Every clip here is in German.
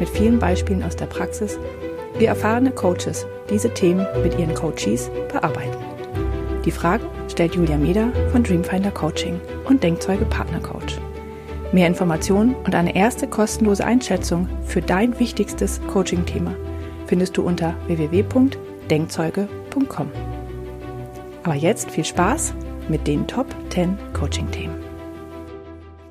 mit vielen Beispielen aus der Praxis, wie erfahrene Coaches diese Themen mit ihren Coaches bearbeiten. Die Fragen stellt Julia Meder von Dreamfinder Coaching und Denkzeuge Partner Coach. Mehr Informationen und eine erste kostenlose Einschätzung für dein wichtigstes Coaching-Thema findest du unter www.denkzeuge.com. Aber jetzt viel Spaß mit den Top 10 Coaching-Themen.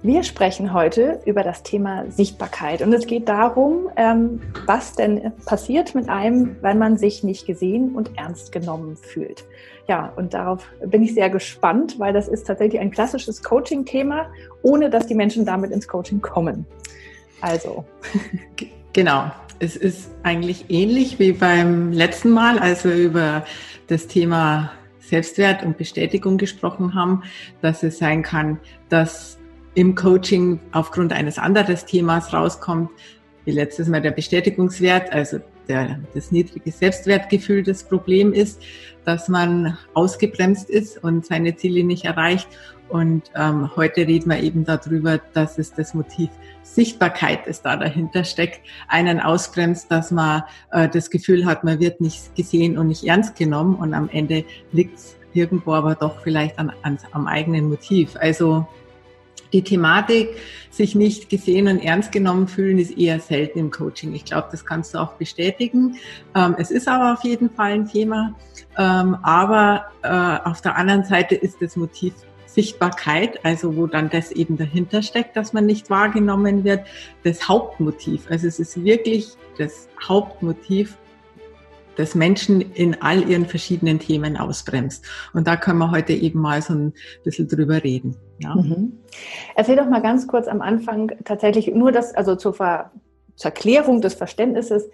Wir sprechen heute über das Thema Sichtbarkeit und es geht darum, ähm, was denn passiert mit einem, wenn man sich nicht gesehen und ernst genommen fühlt. Ja, und darauf bin ich sehr gespannt, weil das ist tatsächlich ein klassisches Coaching-Thema, ohne dass die Menschen damit ins Coaching kommen. Also. Genau. Es ist eigentlich ähnlich wie beim letzten Mal, als wir über das Thema Selbstwert und Bestätigung gesprochen haben, dass es sein kann, dass im Coaching aufgrund eines anderen Themas rauskommt, wie letztes Mal der Bestätigungswert, also der, das niedrige Selbstwertgefühl das Problem ist, dass man ausgebremst ist und seine Ziele nicht erreicht. Und ähm, heute reden wir eben darüber, dass es das Motiv Sichtbarkeit, das da dahinter steckt, einen ausbremst, dass man äh, das Gefühl hat, man wird nicht gesehen und nicht ernst genommen und am Ende liegt es irgendwo aber doch vielleicht an, an, am eigenen Motiv. Also die Thematik, sich nicht gesehen und ernst genommen fühlen, ist eher selten im Coaching. Ich glaube, das kannst du auch bestätigen. Ähm, es ist aber auf jeden Fall ein Thema. Ähm, aber äh, auf der anderen Seite ist das Motiv Sichtbarkeit, also wo dann das eben dahinter steckt, dass man nicht wahrgenommen wird, das Hauptmotiv. Also es ist wirklich das Hauptmotiv das Menschen in all ihren verschiedenen Themen ausbremst. Und da können wir heute eben mal so ein bisschen drüber reden. Ja. Mhm. Erzähl doch mal ganz kurz am Anfang tatsächlich nur das, also zur, Ver, zur Erklärung des Verständnisses,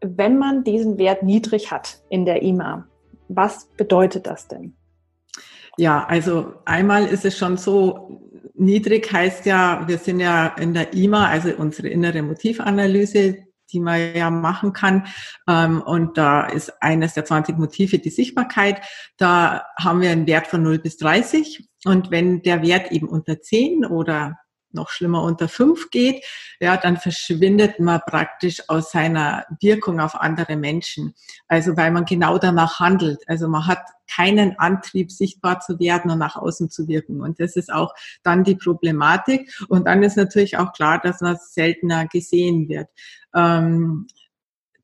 wenn man diesen Wert niedrig hat in der IMA, was bedeutet das denn? Ja, also einmal ist es schon so, niedrig heißt ja, wir sind ja in der IMA, also unsere innere Motivanalyse, die man ja machen kann. Ähm, und da ist eines der 20 Motive die Sichtbarkeit. Da haben wir einen Wert von 0 bis 30. Und wenn der Wert eben unter 10 oder noch schlimmer unter fünf geht, ja, dann verschwindet man praktisch aus seiner Wirkung auf andere Menschen. Also weil man genau danach handelt. Also man hat keinen Antrieb, sichtbar zu werden und nach außen zu wirken. Und das ist auch dann die Problematik. Und dann ist natürlich auch klar, dass man seltener gesehen wird. Ähm,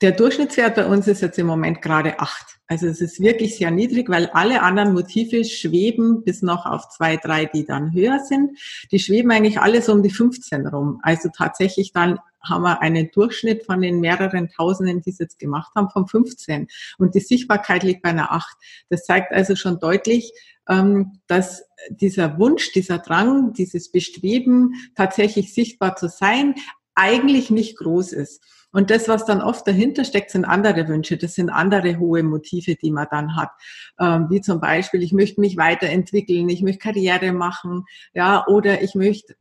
der Durchschnittswert bei uns ist jetzt im Moment gerade acht. Also es ist wirklich sehr niedrig, weil alle anderen Motive schweben bis noch auf zwei, drei, die dann höher sind. Die schweben eigentlich alle so um die 15 rum. Also tatsächlich dann haben wir einen Durchschnitt von den mehreren Tausenden, die es jetzt gemacht haben, von 15. Und die Sichtbarkeit liegt bei einer acht. Das zeigt also schon deutlich, ähm, dass dieser Wunsch, dieser Drang, dieses Bestreben, tatsächlich sichtbar zu sein, eigentlich nicht groß ist. Und das, was dann oft dahinter steckt, sind andere Wünsche. Das sind andere hohe Motive, die man dann hat. Ähm, wie zum Beispiel, ich möchte mich weiterentwickeln, ich möchte Karriere machen, ja, oder ich möchte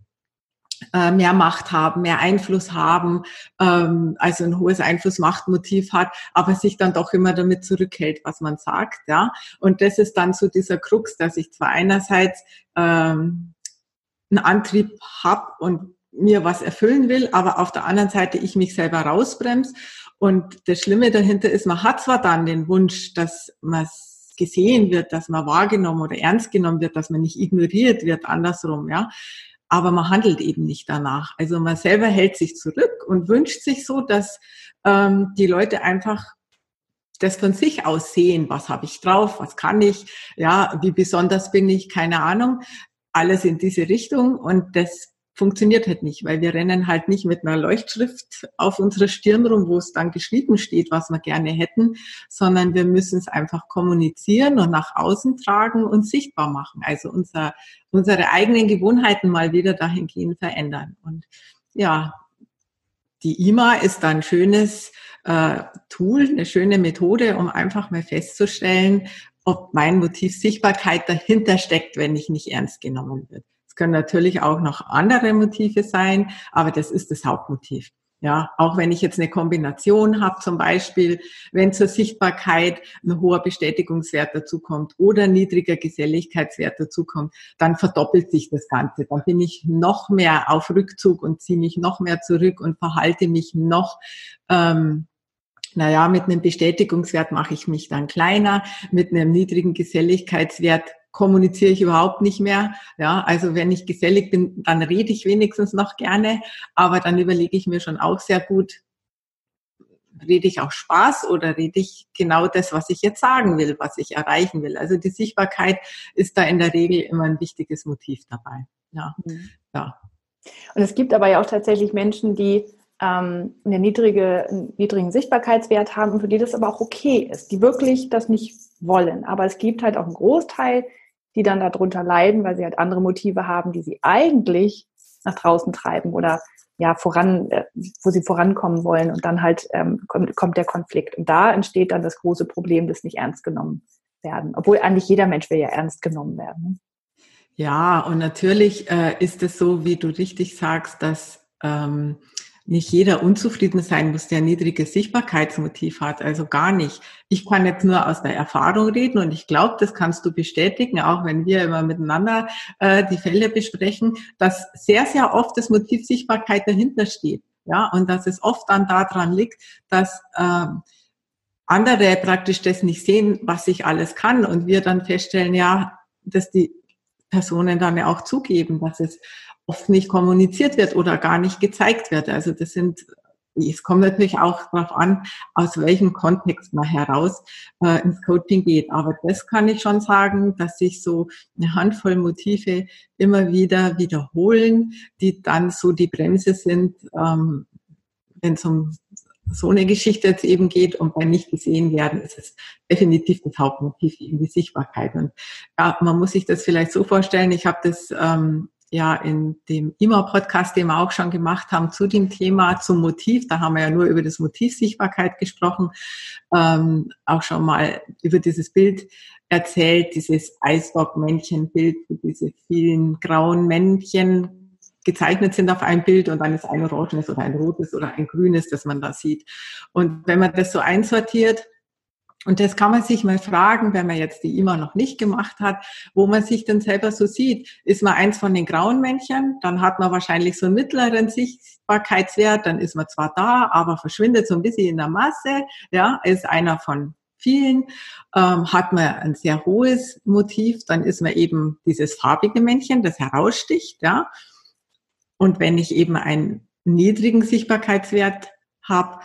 äh, mehr Macht haben, mehr Einfluss haben, ähm, also ein hohes Einfluss-Macht-Motiv hat, aber sich dann doch immer damit zurückhält, was man sagt, ja. Und das ist dann so dieser Krux, dass ich zwar einerseits ähm, einen Antrieb habe und mir was erfüllen will, aber auf der anderen Seite ich mich selber rausbremse. Und das Schlimme dahinter ist, man hat zwar dann den Wunsch, dass man gesehen wird, dass man wahrgenommen oder ernst genommen wird, dass man nicht ignoriert wird, andersrum, ja. Aber man handelt eben nicht danach. Also man selber hält sich zurück und wünscht sich so, dass ähm, die Leute einfach das von sich aus sehen, was habe ich drauf, was kann ich, ja, wie besonders bin ich, keine Ahnung, alles in diese Richtung und das funktioniert halt nicht, weil wir rennen halt nicht mit einer Leuchtschrift auf unserer Stirn rum, wo es dann geschrieben steht, was wir gerne hätten, sondern wir müssen es einfach kommunizieren und nach außen tragen und sichtbar machen. Also unser, unsere eigenen Gewohnheiten mal wieder dahingehend verändern. Und ja, die IMA ist ein schönes äh, Tool, eine schöne Methode, um einfach mal festzustellen, ob mein Motiv Sichtbarkeit dahinter steckt, wenn ich nicht ernst genommen wird. Können natürlich auch noch andere Motive sein, aber das ist das Hauptmotiv. Ja, auch wenn ich jetzt eine Kombination habe, zum Beispiel, wenn zur Sichtbarkeit ein hoher Bestätigungswert dazukommt oder niedriger Geselligkeitswert dazukommt, dann verdoppelt sich das Ganze. Dann bin ich noch mehr auf Rückzug und ziehe mich noch mehr zurück und verhalte mich noch ähm, naja, mit einem Bestätigungswert mache ich mich dann kleiner, mit einem niedrigen Geselligkeitswert kommuniziere ich überhaupt nicht mehr. Ja, also wenn ich gesellig bin, dann rede ich wenigstens noch gerne, aber dann überlege ich mir schon auch sehr gut, rede ich auch Spaß oder rede ich genau das, was ich jetzt sagen will, was ich erreichen will. Also die Sichtbarkeit ist da in der Regel immer ein wichtiges Motiv dabei. Ja, mhm. ja. Und es gibt aber ja auch tatsächlich Menschen, die ähm, eine niedrige, einen niedrigen Sichtbarkeitswert haben und für die das aber auch okay ist, die wirklich das nicht wollen. Aber es gibt halt auch einen Großteil, die dann darunter leiden, weil sie halt andere Motive haben, die sie eigentlich nach draußen treiben oder ja voran, äh, wo sie vorankommen wollen und dann halt ähm, kommt, kommt der Konflikt und da entsteht dann das große Problem des nicht ernst genommen werden, obwohl eigentlich jeder Mensch will ja ernst genommen werden. Ne? Ja, und natürlich äh, ist es so, wie du richtig sagst, dass ähm, nicht jeder unzufrieden sein muss, der ein niedriges Sichtbarkeitsmotiv hat. Also gar nicht. Ich kann jetzt nur aus der Erfahrung reden und ich glaube, das kannst du bestätigen, auch wenn wir immer miteinander äh, die Fälle besprechen, dass sehr, sehr oft das Motiv Sichtbarkeit dahinter steht. Ja, und dass es oft dann daran liegt, dass äh, andere praktisch das nicht sehen, was ich alles kann und wir dann feststellen, ja, dass die Personen dann ja auch zugeben, dass es oft nicht kommuniziert wird oder gar nicht gezeigt wird. Also das sind, es kommt natürlich auch darauf an, aus welchem Kontext man heraus äh, ins Coaching geht. Aber das kann ich schon sagen, dass sich so eine Handvoll Motive immer wieder wiederholen, die dann so die Bremse sind, ähm, wenn es um so eine Geschichte jetzt eben geht und bei nicht gesehen werden, ist es definitiv das Hauptmotiv in die Sichtbarkeit. Und ja, man muss sich das vielleicht so vorstellen, ich habe das ähm, ja in dem IMA-Podcast, den wir auch schon gemacht haben, zu dem Thema zum Motiv. Da haben wir ja nur über das Motiv Sichtbarkeit gesprochen, ähm, auch schon mal über dieses Bild erzählt, dieses Eisbock-Männchen-Bild, wo diese vielen grauen Männchen gezeichnet sind auf einem Bild und dann ist ein oranges oder ein rotes oder ein grünes, das man da sieht. Und wenn man das so einsortiert, und das kann man sich mal fragen, wenn man jetzt die immer noch nicht gemacht hat, wo man sich denn selber so sieht. Ist man eins von den grauen Männchen, dann hat man wahrscheinlich so einen mittleren Sichtbarkeitswert, dann ist man zwar da, aber verschwindet so ein bisschen in der Masse, ja, ist einer von vielen. Ähm, hat man ein sehr hohes Motiv, dann ist man eben dieses farbige Männchen, das heraussticht, ja. Und wenn ich eben einen niedrigen Sichtbarkeitswert habe,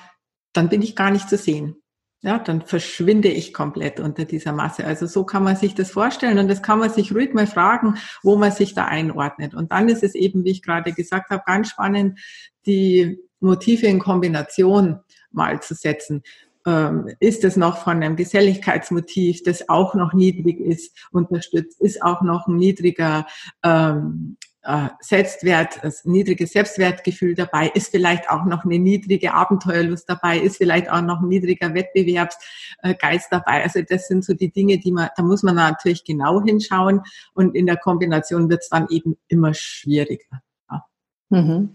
dann bin ich gar nicht zu sehen ja, dann verschwinde ich komplett unter dieser Masse. Also so kann man sich das vorstellen und das kann man sich ruhig mal fragen, wo man sich da einordnet. Und dann ist es eben, wie ich gerade gesagt habe, ganz spannend, die Motive in Kombination mal zu setzen. Ähm, ist es noch von einem Geselligkeitsmotiv, das auch noch niedrig ist, unterstützt, ist auch noch ein niedriger ähm, äh, Selbstwert, das niedrige Selbstwertgefühl dabei, ist vielleicht auch noch eine niedrige Abenteuerlust dabei, ist vielleicht auch noch ein niedriger Wettbewerbsgeist dabei. Also das sind so die Dinge, die man, da muss man natürlich genau hinschauen und in der Kombination wird es dann eben immer schwieriger. Ja. Mhm.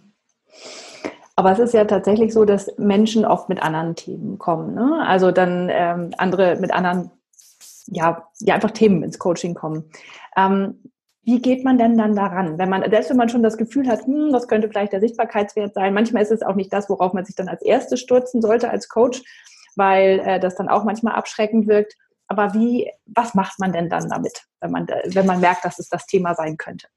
Aber es ist ja tatsächlich so, dass Menschen oft mit anderen Themen kommen. Ne? Also dann ähm, andere mit anderen, ja, ja, einfach Themen ins Coaching kommen. Ähm, wie geht man denn dann daran? Wenn man, selbst wenn man schon das Gefühl hat, hm, das könnte vielleicht der Sichtbarkeitswert sein, manchmal ist es auch nicht das, worauf man sich dann als erstes stürzen sollte als Coach, weil äh, das dann auch manchmal abschreckend wirkt. Aber wie, was macht man denn dann damit, wenn man, wenn man merkt, dass es das Thema sein könnte?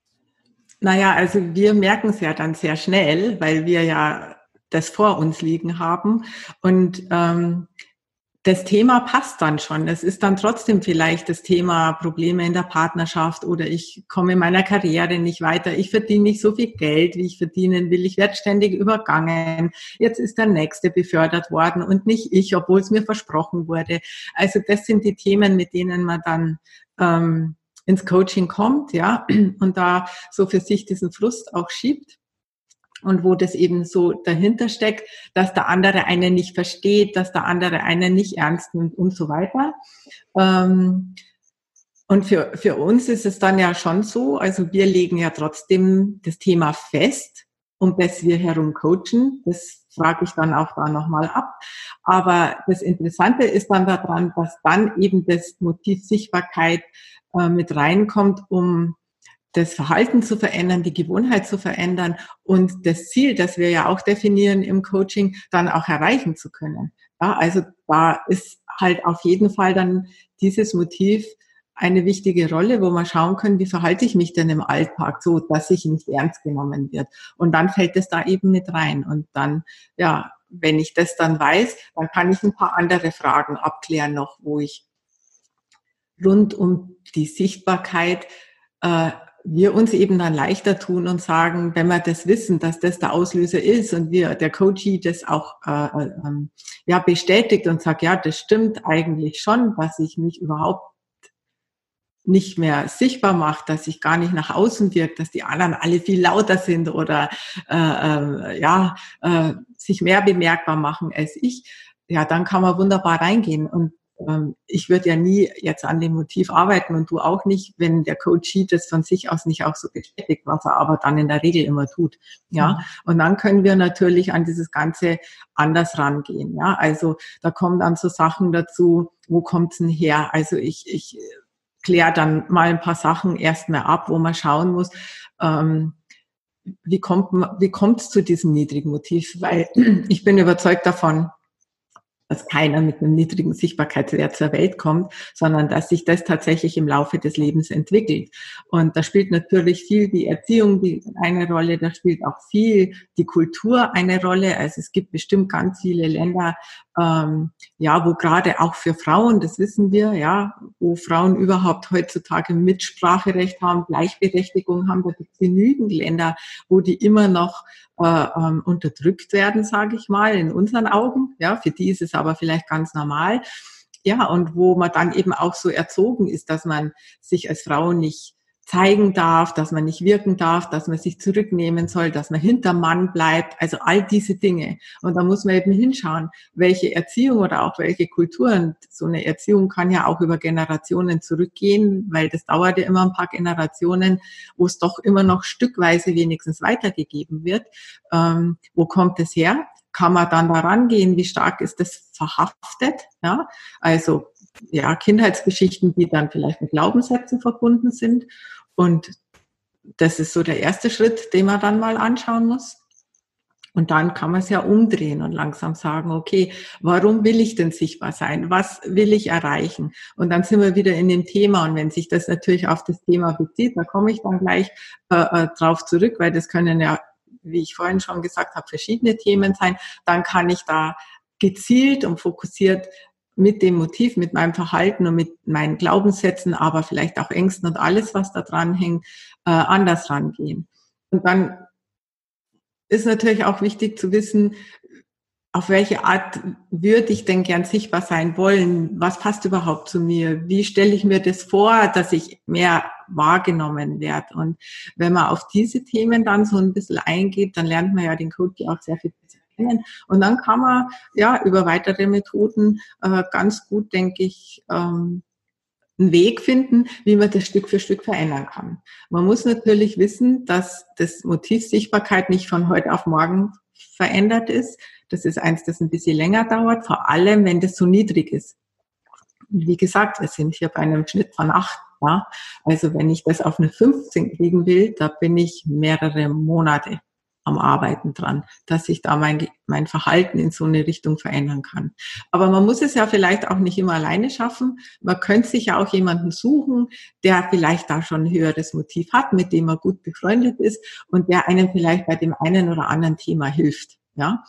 Naja, also wir merken es ja dann sehr schnell, weil wir ja das vor uns liegen haben. Und ähm, das Thema passt dann schon. Es ist dann trotzdem vielleicht das Thema Probleme in der Partnerschaft oder ich komme in meiner Karriere nicht weiter. Ich verdiene nicht so viel Geld, wie ich verdienen will. Ich werde ständig übergangen. Jetzt ist der Nächste befördert worden und nicht ich, obwohl es mir versprochen wurde. Also das sind die Themen, mit denen man dann ähm, ins Coaching kommt, ja, und da so für sich diesen Frust auch schiebt. Und wo das eben so dahinter steckt, dass der andere einen nicht versteht, dass der andere einen nicht ernst nimmt und so weiter. Ähm, und für, für uns ist es dann ja schon so, also wir legen ja trotzdem das Thema fest, um das wir herum coachen. Das frage ich dann auch da nochmal ab. Aber das Interessante ist dann daran, dass dann eben das Motiv Sichtbarkeit äh, mit reinkommt, um das Verhalten zu verändern, die Gewohnheit zu verändern und das Ziel, das wir ja auch definieren im Coaching, dann auch erreichen zu können. Ja, also da ist halt auf jeden Fall dann dieses Motiv eine wichtige Rolle, wo man schauen können, wie verhalte ich mich denn im Alltag so, dass ich nicht ernst genommen wird. Und dann fällt es da eben mit rein. Und dann, ja, wenn ich das dann weiß, dann kann ich ein paar andere Fragen abklären noch, wo ich rund um die Sichtbarkeit äh, wir uns eben dann leichter tun und sagen, wenn wir das wissen, dass das der Auslöser ist und wir, der Coachie das auch äh, äh, ähm, ja, bestätigt und sagt, ja, das stimmt eigentlich schon, dass ich mich überhaupt nicht mehr sichtbar macht, dass ich gar nicht nach außen wirkt, dass die anderen alle viel lauter sind oder äh, äh, ja äh, sich mehr bemerkbar machen als ich, ja, dann kann man wunderbar reingehen. Und ähm, ich würde ja nie jetzt an dem Motiv arbeiten und du auch nicht, wenn der Coachie das von sich aus nicht auch so bestätigt, was er aber dann in der Regel immer tut. Ja, mhm. und dann können wir natürlich an dieses Ganze anders rangehen. Ja, also da kommen dann so Sachen dazu, wo kommt's denn her? Also ich, ich kläre dann mal ein paar Sachen erstmal ab, wo man schauen muss, ähm, wie kommt wie kommt's zu diesem niedrigen Motiv? Weil ich bin überzeugt davon, dass keiner mit einem niedrigen Sichtbarkeitswert zur Welt kommt, sondern dass sich das tatsächlich im Laufe des Lebens entwickelt. Und da spielt natürlich viel die Erziehung eine Rolle, da spielt auch viel die Kultur eine Rolle. Also es gibt bestimmt ganz viele Länder, ähm, ja, wo gerade auch für Frauen, das wissen wir, ja, wo Frauen überhaupt heutzutage Mitspracherecht haben, Gleichberechtigung haben, da gibt es genügend Länder, wo die immer noch äh, ähm, unterdrückt werden, sage ich mal, in unseren Augen. Ja, für die ist es aber vielleicht ganz normal. Ja, und wo man dann eben auch so erzogen ist, dass man sich als Frau nicht zeigen darf, dass man nicht wirken darf, dass man sich zurücknehmen soll, dass man hinter Mann bleibt, also all diese Dinge. Und da muss man eben hinschauen, welche Erziehung oder auch welche Kulturen, so eine Erziehung kann ja auch über Generationen zurückgehen, weil das dauert ja immer ein paar Generationen, wo es doch immer noch stückweise wenigstens weitergegeben wird. Ähm, wo kommt es her? Kann man dann daran gehen, wie stark ist das verhaftet? Ja, also ja, Kindheitsgeschichten, die dann vielleicht mit Glaubenssätzen verbunden sind. Und das ist so der erste Schritt, den man dann mal anschauen muss. Und dann kann man es ja umdrehen und langsam sagen, okay, warum will ich denn sichtbar sein? Was will ich erreichen? Und dann sind wir wieder in dem Thema. Und wenn sich das natürlich auf das Thema bezieht, da komme ich dann gleich äh, äh drauf zurück, weil das können ja, wie ich vorhin schon gesagt habe, verschiedene Themen sein. Dann kann ich da gezielt und fokussiert mit dem Motiv, mit meinem Verhalten und mit meinen Glaubenssätzen, aber vielleicht auch Ängsten und alles, was da dran hängt, äh, anders rangehen. Und dann ist natürlich auch wichtig zu wissen, auf welche Art würde ich denn gern sichtbar sein wollen? Was passt überhaupt zu mir? Wie stelle ich mir das vor, dass ich mehr wahrgenommen werde? Und wenn man auf diese Themen dann so ein bisschen eingeht, dann lernt man ja den Coach auch sehr viel kennen. Und dann kann man ja über weitere Methoden äh, ganz gut, denke ich, ähm, einen Weg finden, wie man das Stück für Stück verändern kann. Man muss natürlich wissen, dass das Motiv Sichtbarkeit nicht von heute auf morgen verändert ist. Das ist eins, das ein bisschen länger dauert, vor allem wenn das so niedrig ist. wie gesagt, wir sind hier bei einem Schnitt von acht. Ja? Also wenn ich das auf eine 15 kriegen will, da bin ich mehrere Monate am Arbeiten dran, dass ich da mein, mein Verhalten in so eine Richtung verändern kann. Aber man muss es ja vielleicht auch nicht immer alleine schaffen. Man könnte sich ja auch jemanden suchen, der vielleicht da schon ein höheres Motiv hat, mit dem man gut befreundet ist und der einem vielleicht bei dem einen oder anderen Thema hilft. Ja,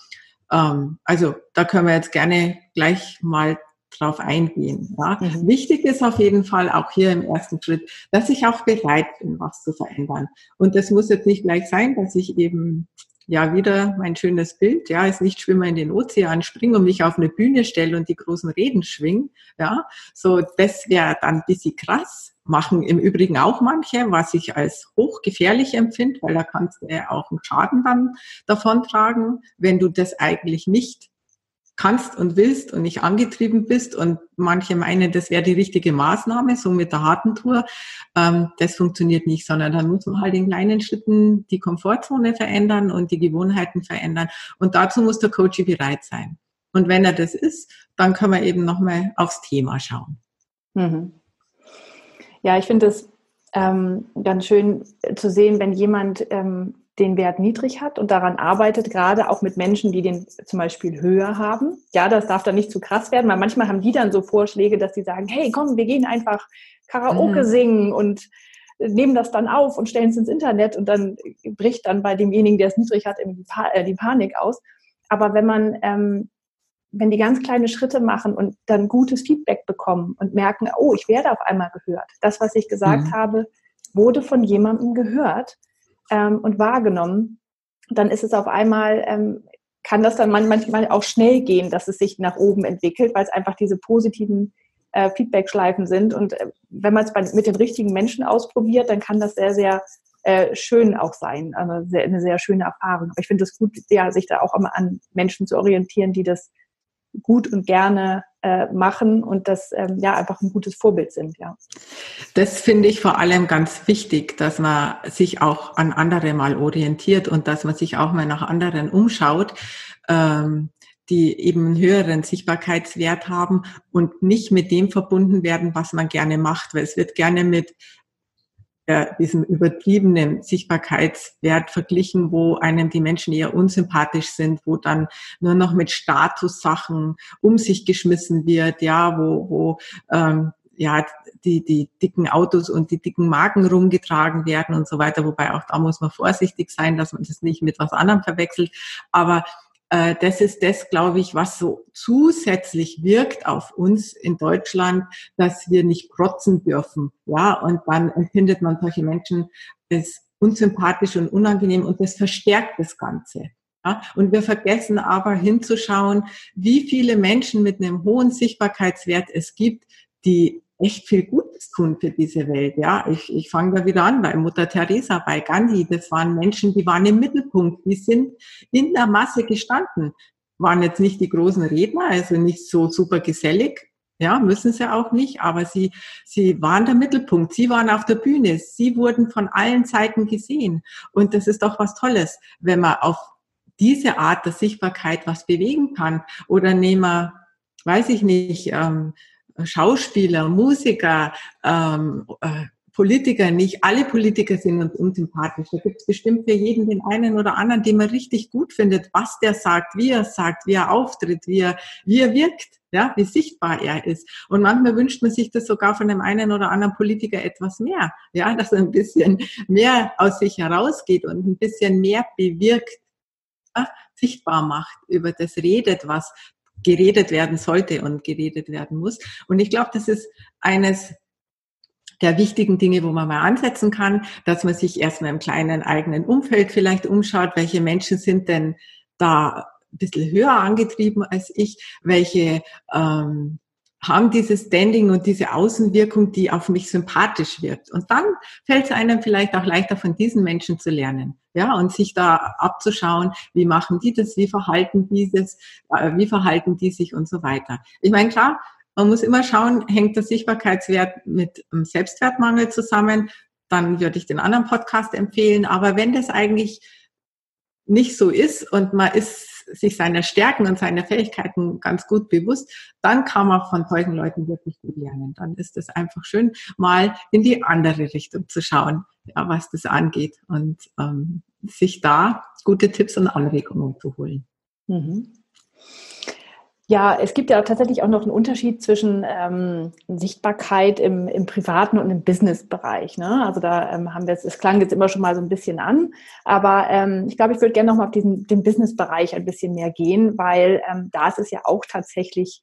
ähm, also da können wir jetzt gerne gleich mal drauf eingehen. Ja. Mhm. Wichtig ist auf jeden Fall auch hier im ersten Schritt, dass ich auch bereit bin, was zu verändern. Und das muss jetzt nicht gleich sein, dass ich eben ja, wieder mein schönes Bild, ja, ist nicht schwimmen in den Ozean springen und mich auf eine Bühne stellen und die großen Reden schwingen, ja, so, das wäre dann ein bisschen krass, machen im Übrigen auch manche, was ich als hochgefährlich empfinde, weil da kannst du ja auch einen Schaden dann davon tragen, wenn du das eigentlich nicht kannst und willst und nicht angetrieben bist und manche meinen, das wäre die richtige Maßnahme, so mit der harten Tour. Ähm, das funktioniert nicht, sondern dann muss man halt in kleinen Schritten die Komfortzone verändern und die Gewohnheiten verändern. Und dazu muss der Coach bereit sein. Und wenn er das ist, dann können wir eben nochmal aufs Thema schauen. Mhm. Ja, ich finde es ähm, ganz schön zu sehen, wenn jemand ähm, den Wert niedrig hat und daran arbeitet, gerade auch mit Menschen, die den zum Beispiel höher haben. Ja, das darf dann nicht zu krass werden, weil manchmal haben die dann so Vorschläge, dass sie sagen, hey, komm, wir gehen einfach Karaoke mhm. singen und nehmen das dann auf und stellen es ins Internet und dann bricht dann bei demjenigen, der es niedrig hat, die, äh, die Panik aus. Aber wenn man, ähm, wenn die ganz kleine Schritte machen und dann gutes Feedback bekommen und merken, oh, ich werde auf einmal gehört. Das, was ich gesagt mhm. habe, wurde von jemandem gehört ähm, und wahrgenommen, dann ist es auf einmal, ähm, kann das dann manchmal auch schnell gehen, dass es sich nach oben entwickelt, weil es einfach diese positiven äh, Feedback-Schleifen sind. Und äh, wenn man es mit den richtigen Menschen ausprobiert, dann kann das sehr, sehr äh, schön auch sein. Also sehr, eine sehr schöne Erfahrung. Aber ich finde es gut, ja, sich da auch immer an Menschen zu orientieren, die das gut und gerne äh, machen und das ähm, ja einfach ein gutes Vorbild sind, ja. Das finde ich vor allem ganz wichtig, dass man sich auch an andere mal orientiert und dass man sich auch mal nach anderen umschaut, ähm, die eben einen höheren Sichtbarkeitswert haben und nicht mit dem verbunden werden, was man gerne macht, weil es wird gerne mit äh, diesem übertriebenen Sichtbarkeitswert verglichen, wo einem die Menschen eher unsympathisch sind, wo dann nur noch mit Statussachen um sich geschmissen wird, ja, wo, wo ähm, ja, die, die dicken Autos und die dicken Marken rumgetragen werden und so weiter. Wobei auch da muss man vorsichtig sein, dass man das nicht mit was anderem verwechselt. Aber äh, das ist das, glaube ich, was so zusätzlich wirkt auf uns in Deutschland, dass wir nicht protzen dürfen. Ja, und dann empfindet man solche Menschen als unsympathisch und unangenehm und das verstärkt das Ganze. Ja, und wir vergessen aber hinzuschauen, wie viele Menschen mit einem hohen Sichtbarkeitswert es gibt, die echt viel Gutes tun für diese Welt. Ja, ich, ich fange da wieder an bei Mutter Teresa, bei Gandhi. Das waren Menschen, die waren im Mittelpunkt. Die sind in der Masse gestanden. Waren jetzt nicht die großen Redner, also nicht so super gesellig. Ja, müssen sie auch nicht, aber sie, sie waren der Mittelpunkt. Sie waren auf der Bühne. Sie wurden von allen Seiten gesehen. Und das ist doch was Tolles, wenn man auf diese Art der Sichtbarkeit was bewegen kann. Oder nehmen wir, weiß ich nicht, ähm, Schauspieler, Musiker, ähm, äh, Politiker, nicht alle Politiker sind uns unsympathisch. Da gibt es bestimmt für jeden den einen oder anderen, den man richtig gut findet, was der sagt, wie er sagt, wie er auftritt, wie er, wie er wirkt, ja, wie sichtbar er ist. Und manchmal wünscht man sich das sogar von dem einen oder anderen Politiker etwas mehr, ja, dass er ein bisschen mehr aus sich herausgeht und ein bisschen mehr bewirkt, ja, sichtbar macht, über das redet, was geredet werden sollte und geredet werden muss. Und ich glaube, das ist eines der wichtigen Dinge, wo man mal ansetzen kann, dass man sich erstmal im kleinen eigenen Umfeld vielleicht umschaut, welche Menschen sind denn da ein bisschen höher angetrieben als ich, welche ähm, haben dieses Standing und diese Außenwirkung, die auf mich sympathisch wirkt. Und dann fällt es einem vielleicht auch leichter, von diesen Menschen zu lernen. Ja, und sich da abzuschauen, wie machen die das, wie verhalten die das, äh, wie verhalten die sich und so weiter. Ich meine, klar, man muss immer schauen, hängt der Sichtbarkeitswert mit dem Selbstwertmangel zusammen, dann würde ich den anderen Podcast empfehlen. Aber wenn das eigentlich nicht so ist und man ist sich seiner Stärken und seiner Fähigkeiten ganz gut bewusst, dann kann man von solchen Leuten wirklich gut lernen. Dann ist es einfach schön, mal in die andere Richtung zu schauen, ja, was das angeht und ähm, sich da gute Tipps und Anregungen zu holen. Mhm. Ja, es gibt ja tatsächlich auch noch einen Unterschied zwischen ähm, Sichtbarkeit im, im privaten und im Business-Bereich. Ne? Also da ähm, haben wir es, es klang jetzt immer schon mal so ein bisschen an, aber ähm, ich glaube, ich würde gerne noch mal auf diesen den Business-Bereich ein bisschen mehr gehen, weil ähm, da ist es ja auch tatsächlich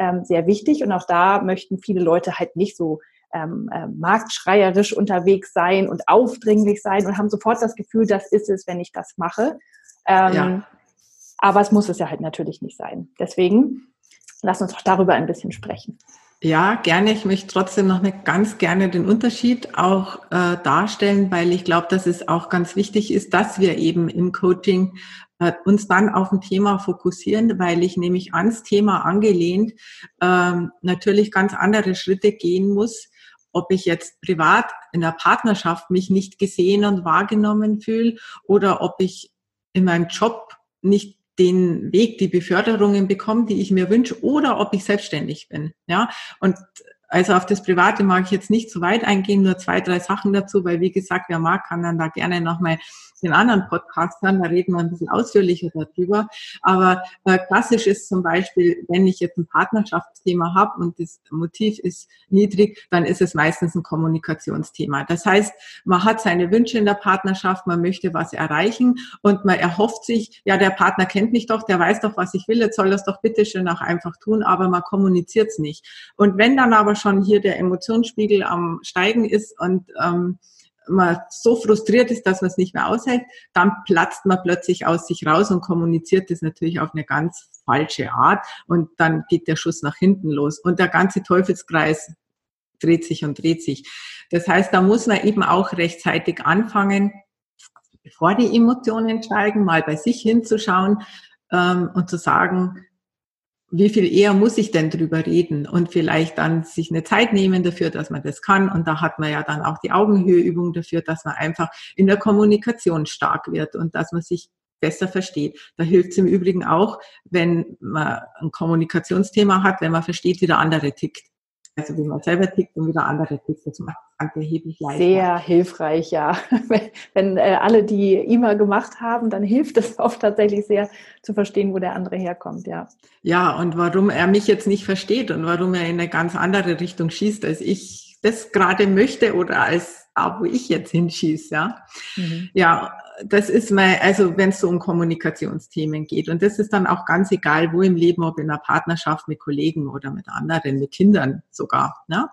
ähm, sehr wichtig und auch da möchten viele Leute halt nicht so ähm, äh, marktschreierisch unterwegs sein und aufdringlich sein und haben sofort das Gefühl, das ist es, wenn ich das mache. Ähm, ja. Aber es muss es ja halt natürlich nicht sein. Deswegen lass uns doch darüber ein bisschen sprechen. Ja, gerne. Ich möchte trotzdem noch ganz gerne den Unterschied auch äh, darstellen, weil ich glaube, dass es auch ganz wichtig ist, dass wir eben im Coaching äh, uns dann auf ein Thema fokussieren, weil ich nämlich ans Thema angelehnt ähm, natürlich ganz andere Schritte gehen muss, ob ich jetzt privat in der Partnerschaft mich nicht gesehen und wahrgenommen fühle oder ob ich in meinem Job nicht den Weg, die Beförderungen bekomme, die ich mir wünsche, oder ob ich selbstständig bin. Ja, und also auf das Private mag ich jetzt nicht so weit eingehen, nur zwei, drei Sachen dazu, weil wie gesagt, wer mag, kann dann da gerne nochmal den anderen Podcast hören, da reden wir ein bisschen ausführlicher darüber. Aber äh, klassisch ist zum Beispiel, wenn ich jetzt ein Partnerschaftsthema habe und das Motiv ist niedrig, dann ist es meistens ein Kommunikationsthema. Das heißt, man hat seine Wünsche in der Partnerschaft, man möchte was erreichen und man erhofft sich, ja, der Partner kennt mich doch, der weiß doch, was ich will, jetzt soll das doch bitte schön auch einfach tun, aber man kommuniziert es nicht. Und wenn dann aber schon hier der Emotionsspiegel am Steigen ist und ähm, man so frustriert ist, dass man es nicht mehr aushält, dann platzt man plötzlich aus sich raus und kommuniziert das natürlich auf eine ganz falsche Art und dann geht der Schuss nach hinten los und der ganze Teufelskreis dreht sich und dreht sich. Das heißt, da muss man eben auch rechtzeitig anfangen, bevor die Emotionen steigen, mal bei sich hinzuschauen ähm, und zu sagen, wie viel eher muss ich denn drüber reden und vielleicht dann sich eine Zeit nehmen dafür, dass man das kann. Und da hat man ja dann auch die Augenhöheübung dafür, dass man einfach in der Kommunikation stark wird und dass man sich besser versteht. Da hilft es im Übrigen auch, wenn man ein Kommunikationsthema hat, wenn man versteht, wie der andere tickt also wie man selber tickt und wieder andere tickt. Das macht es erheblich leichter. Sehr hilfreich, ja. Wenn, wenn äh, alle die E-Mail gemacht haben, dann hilft es oft tatsächlich sehr zu verstehen, wo der andere herkommt, ja. Ja, und warum er mich jetzt nicht versteht und warum er in eine ganz andere Richtung schießt, als ich das gerade möchte oder als da, wo ich jetzt hinschieße, ja. Mhm. Ja, das ist mein, also wenn es so um Kommunikationsthemen geht. Und das ist dann auch ganz egal, wo im Leben, ob in einer Partnerschaft mit Kollegen oder mit anderen, mit Kindern sogar. Ne?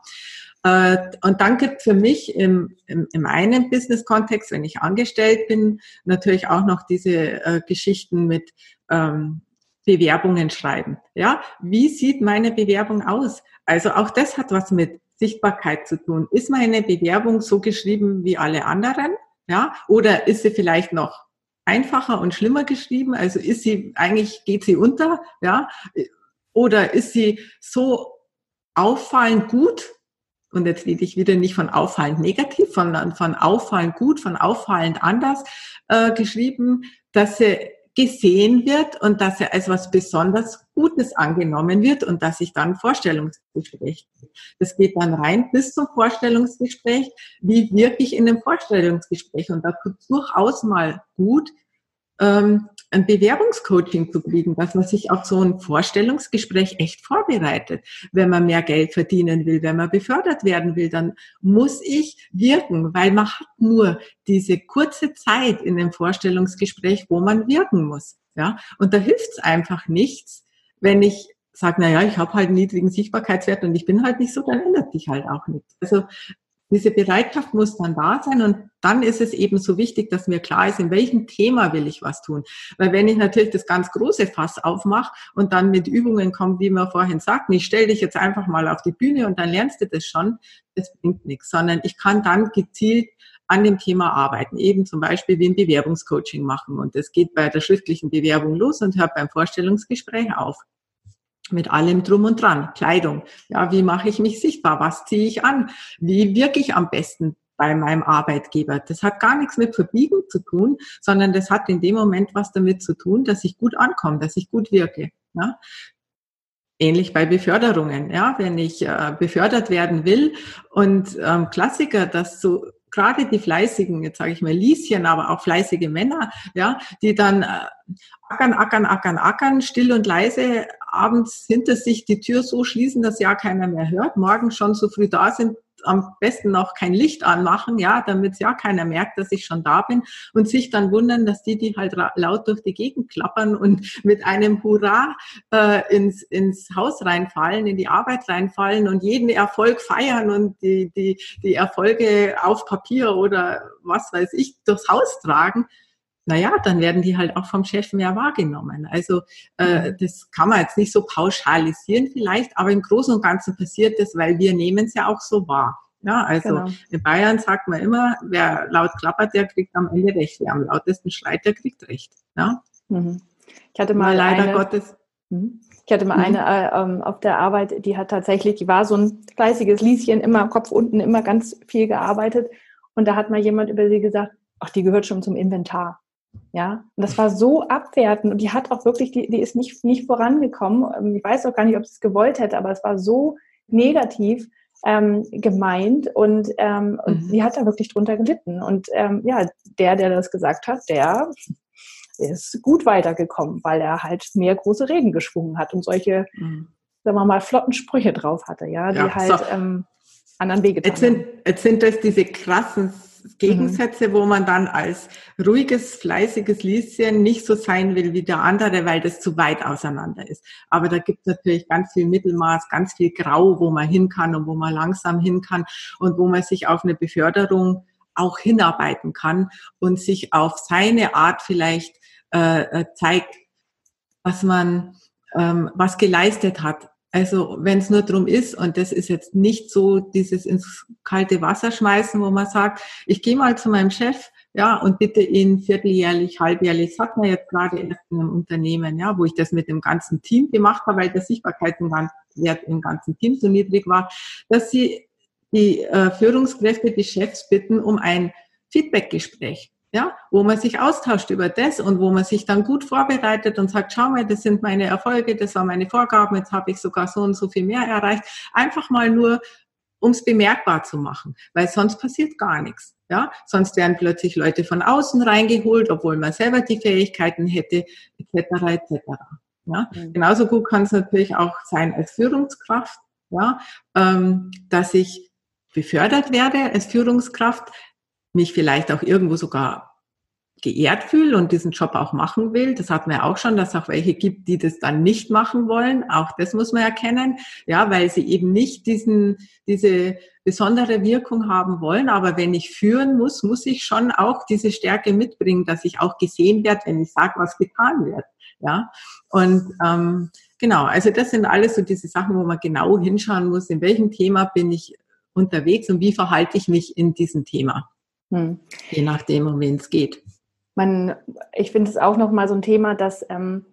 Äh, und dann gibt für mich im, im, in meinem Business-Kontext, wenn ich angestellt bin, natürlich auch noch diese äh, Geschichten mit ähm, Bewerbungen schreiben. Ja, wie sieht meine Bewerbung aus? Also auch das hat was mit Sichtbarkeit zu tun. Ist meine Bewerbung so geschrieben wie alle anderen? Ja, oder ist sie vielleicht noch einfacher und schlimmer geschrieben? Also ist sie, eigentlich geht sie unter, ja? Oder ist sie so auffallend gut? Und jetzt rede ich wieder nicht von auffallend negativ, sondern von auffallend gut, von auffallend anders äh, geschrieben, dass sie gesehen wird und dass er als was besonders Gutes angenommen wird und dass ich dann Vorstellungsgespräch. Das geht dann rein bis zum Vorstellungsgespräch. Wie wirklich in einem Vorstellungsgespräch? Und da tut durchaus mal gut, ähm, ein Bewerbungscoaching zu kriegen, dass man sich auf so ein Vorstellungsgespräch echt vorbereitet. Wenn man mehr Geld verdienen will, wenn man befördert werden will, dann muss ich wirken, weil man hat nur diese kurze Zeit in dem Vorstellungsgespräch, wo man wirken muss. Ja, und da hilft es einfach nichts, wenn ich sage, na ja, ich habe halt einen niedrigen Sichtbarkeitswert und ich bin halt nicht so, dann ändert sich halt auch nichts. Also diese Bereitschaft muss dann da sein und dann ist es eben so wichtig, dass mir klar ist, in welchem Thema will ich was tun. Weil wenn ich natürlich das ganz große Fass aufmache und dann mit Übungen komme, wie wir vorhin sagten, ich stelle dich jetzt einfach mal auf die Bühne und dann lernst du das schon, das bringt nichts, sondern ich kann dann gezielt an dem Thema arbeiten, eben zum Beispiel wie ein Bewerbungscoaching machen. Und das geht bei der schriftlichen Bewerbung los und hört beim Vorstellungsgespräch auf mit allem drum und dran. Kleidung. Ja, wie mache ich mich sichtbar? Was ziehe ich an? Wie wirke ich am besten bei meinem Arbeitgeber? Das hat gar nichts mit Verbiegen zu tun, sondern das hat in dem Moment was damit zu tun, dass ich gut ankomme, dass ich gut wirke. Ja? Ähnlich bei Beförderungen, ja, wenn ich äh, befördert werden will und ähm, Klassiker, dass so gerade die fleißigen, jetzt sage ich mal Lieschen, aber auch fleißige Männer, ja, die dann äh, ackern, ackern, ackern, ackern, still und leise abends hinter sich die Tür so schließen, dass ja keiner mehr hört, morgen schon so früh da sind, am besten noch kein Licht anmachen, ja, damit ja keiner merkt, dass ich schon da bin und sich dann wundern, dass die, die halt laut durch die Gegend klappern und mit einem Hurra äh, ins, ins Haus reinfallen, in die Arbeit reinfallen und jeden Erfolg feiern und die, die, die Erfolge auf Papier oder was weiß ich durchs Haus tragen naja, dann werden die halt auch vom Chef mehr wahrgenommen. Also äh, mhm. das kann man jetzt nicht so pauschalisieren vielleicht, aber im Großen und Ganzen passiert das, weil wir nehmen es ja auch so wahr. Ja, also genau. in Bayern sagt man immer, wer laut klappert, der kriegt am Ende recht. Wer am lautesten schreit, der kriegt recht. Ja? Mhm. Ich hatte mal, mal leider eine, Gottes. Mhm. Ich hatte mal mhm. eine äh, ähm, auf der Arbeit, die hat tatsächlich, die war so ein fleißiges Lieschen, immer Kopf unten, immer ganz viel gearbeitet. Und da hat mal jemand über sie gesagt, ach, die gehört schon zum Inventar. Ja, und das war so abwertend und die hat auch wirklich, die, die ist nicht, nicht vorangekommen. Ähm, ich weiß auch gar nicht, ob sie es gewollt hätte, aber es war so negativ ähm, gemeint und, ähm, und mhm. sie hat da wirklich drunter gelitten. Und ähm, ja, der, der das gesagt hat, der ist gut weitergekommen, weil er halt mehr große Reden geschwungen hat und solche, mhm. sagen wir mal, flotten Sprüche drauf hatte, ja, die ja, halt so. ähm, anderen Wege jetzt sind, jetzt sind das diese krassen Gegensätze, mhm. wo man dann als ruhiges, fleißiges Lieschen nicht so sein will wie der andere, weil das zu weit auseinander ist. Aber da gibt es natürlich ganz viel Mittelmaß, ganz viel Grau, wo man hin kann und wo man langsam hin kann und wo man sich auf eine Beförderung auch hinarbeiten kann und sich auf seine Art vielleicht äh, äh zeigt, was man ähm, was geleistet hat also wenn es nur drum ist, und das ist jetzt nicht so dieses ins kalte Wasser schmeißen, wo man sagt, ich gehe mal zu meinem Chef, ja, und bitte ihn vierteljährlich, halbjährlich, sagt man jetzt gerade in einem Unternehmen, ja, wo ich das mit dem ganzen Team gemacht habe, weil der Sichtbarkeitswert im ganzen Team so niedrig war, dass sie die äh, Führungskräfte, die Chefs bitten um ein Feedbackgespräch ja, wo man sich austauscht über das und wo man sich dann gut vorbereitet und sagt, schau mal, das sind meine Erfolge, das waren meine Vorgaben, jetzt habe ich sogar so und so viel mehr erreicht. Einfach mal nur, um es bemerkbar zu machen, weil sonst passiert gar nichts. Ja, sonst werden plötzlich Leute von außen reingeholt, obwohl man selber die Fähigkeiten hätte, etc. etc. Ja, mhm. genauso gut kann es natürlich auch sein als Führungskraft, ja, ähm, dass ich befördert werde als Führungskraft, mich vielleicht auch irgendwo sogar geehrt fühle und diesen Job auch machen will. Das hat man ja auch schon, dass es auch welche gibt, die das dann nicht machen wollen. Auch das muss man erkennen, ja, weil sie eben nicht diesen, diese besondere Wirkung haben wollen. Aber wenn ich führen muss, muss ich schon auch diese Stärke mitbringen, dass ich auch gesehen werde, wenn ich sage, was getan wird. Ja, und ähm, genau, also das sind alles so diese Sachen, wo man genau hinschauen muss, in welchem Thema bin ich unterwegs und wie verhalte ich mich in diesem Thema. Hm. Je nachdem, um wen es geht. Man, ich finde es auch nochmal so ein Thema, dass ähm,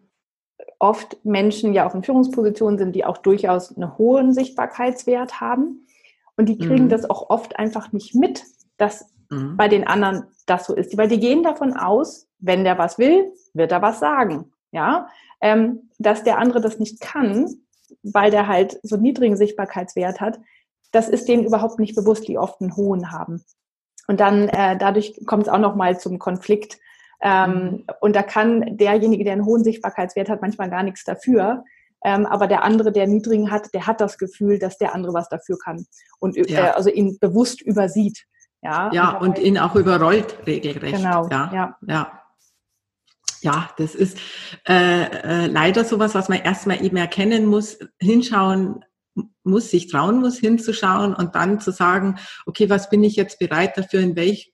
oft Menschen ja auch in Führungspositionen sind, die auch durchaus einen hohen Sichtbarkeitswert haben. Und die kriegen mhm. das auch oft einfach nicht mit, dass mhm. bei den anderen das so ist. Weil die gehen davon aus, wenn der was will, wird er was sagen. Ja, ähm, dass der andere das nicht kann, weil der halt so einen niedrigen Sichtbarkeitswert hat, das ist denen überhaupt nicht bewusst, die oft einen hohen haben. Und dann äh, dadurch kommt es auch noch mal zum Konflikt. Ähm. Und da kann derjenige, der einen hohen Sichtbarkeitswert hat, manchmal gar nichts dafür. Ähm, aber der andere, der niedrigen hat, der hat das Gefühl, dass der andere was dafür kann und ja. äh, also ihn bewusst übersieht. Ja, ja und, und ihn auch überrollt regelrecht. Genau. Ja, ja. ja. Ja, das ist äh, äh, leider sowas, was man erstmal eben erkennen muss, hinschauen, muss, sich trauen muss, hinzuschauen und dann zu sagen, okay, was bin ich jetzt bereit dafür, in welch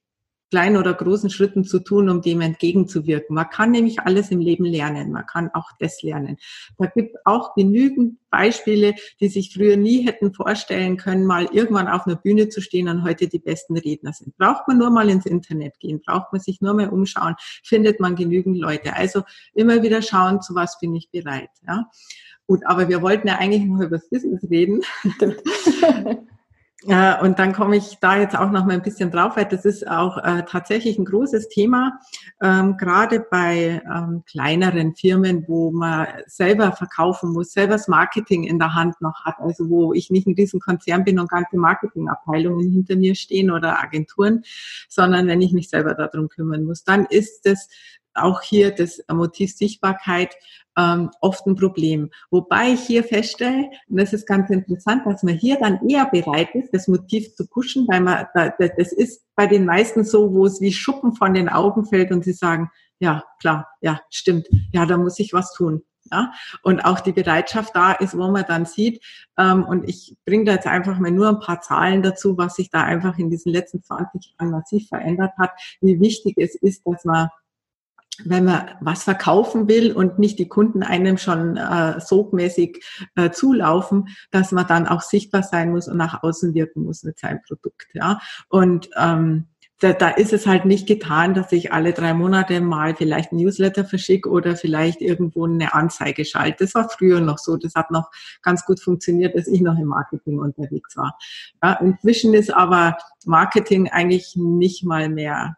kleinen oder großen Schritten zu tun, um dem entgegenzuwirken. Man kann nämlich alles im Leben lernen. Man kann auch das lernen. Da gibt auch genügend Beispiele, die sich früher nie hätten vorstellen können, mal irgendwann auf einer Bühne zu stehen und heute die besten Redner sind. Braucht man nur mal ins Internet gehen, braucht man sich nur mal umschauen, findet man genügend Leute. Also immer wieder schauen, zu was bin ich bereit. Ja. Gut, aber wir wollten ja eigentlich noch über das Business reden. Äh, und dann komme ich da jetzt auch noch mal ein bisschen drauf, weil das ist auch äh, tatsächlich ein großes Thema, ähm, gerade bei ähm, kleineren Firmen, wo man selber verkaufen muss, selber das Marketing in der Hand noch hat, also wo ich nicht ein Riesenkonzern bin und ganze Marketingabteilungen hinter mir stehen oder Agenturen, sondern wenn ich mich selber darum kümmern muss, dann ist es auch hier das Motiv Sichtbarkeit ähm, oft ein Problem. Wobei ich hier feststelle, und das ist ganz interessant, dass man hier dann eher bereit ist, das Motiv zu pushen, weil man, das ist bei den meisten so, wo es wie Schuppen von den Augen fällt und sie sagen, ja, klar, ja, stimmt, ja, da muss ich was tun. Ja, und auch die Bereitschaft da ist, wo man dann sieht, ähm, und ich bringe da jetzt einfach mal nur ein paar Zahlen dazu, was sich da einfach in diesen letzten 20 Jahren massiv verändert hat, wie wichtig es ist, dass man wenn man was verkaufen will und nicht die Kunden einem schon äh, sogmäßig äh, zulaufen, dass man dann auch sichtbar sein muss und nach außen wirken muss mit seinem Produkt. Ja, und ähm, da, da ist es halt nicht getan, dass ich alle drei Monate mal vielleicht ein Newsletter verschicke oder vielleicht irgendwo eine Anzeige schalte. Das war früher noch so. Das hat noch ganz gut funktioniert, als ich noch im Marketing unterwegs war. Ja, inzwischen ist aber Marketing eigentlich nicht mal mehr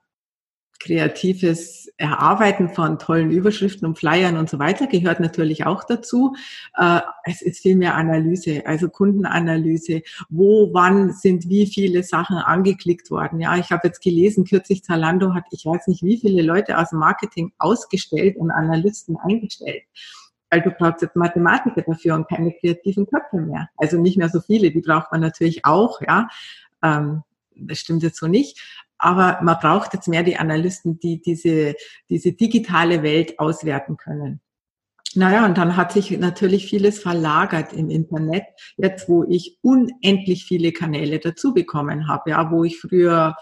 kreatives Erarbeiten von tollen Überschriften und Flyern und so weiter gehört natürlich auch dazu. Äh, es ist viel mehr Analyse, also Kundenanalyse. Wo, wann sind wie viele Sachen angeklickt worden? Ja, ich habe jetzt gelesen, kürzlich Zalando hat, ich weiß nicht, wie viele Leute aus dem Marketing ausgestellt und Analysten eingestellt weil du brauchst jetzt Mathematiker dafür und keine kreativen Köpfe mehr. Also nicht mehr so viele, die braucht man natürlich auch, ja. Ähm, das stimmt jetzt so nicht. Aber man braucht jetzt mehr die Analysten, die diese, diese digitale Welt auswerten können. Naja, und dann hat sich natürlich vieles verlagert im Internet, jetzt wo ich unendlich viele Kanäle dazu bekommen habe, ja, wo ich früher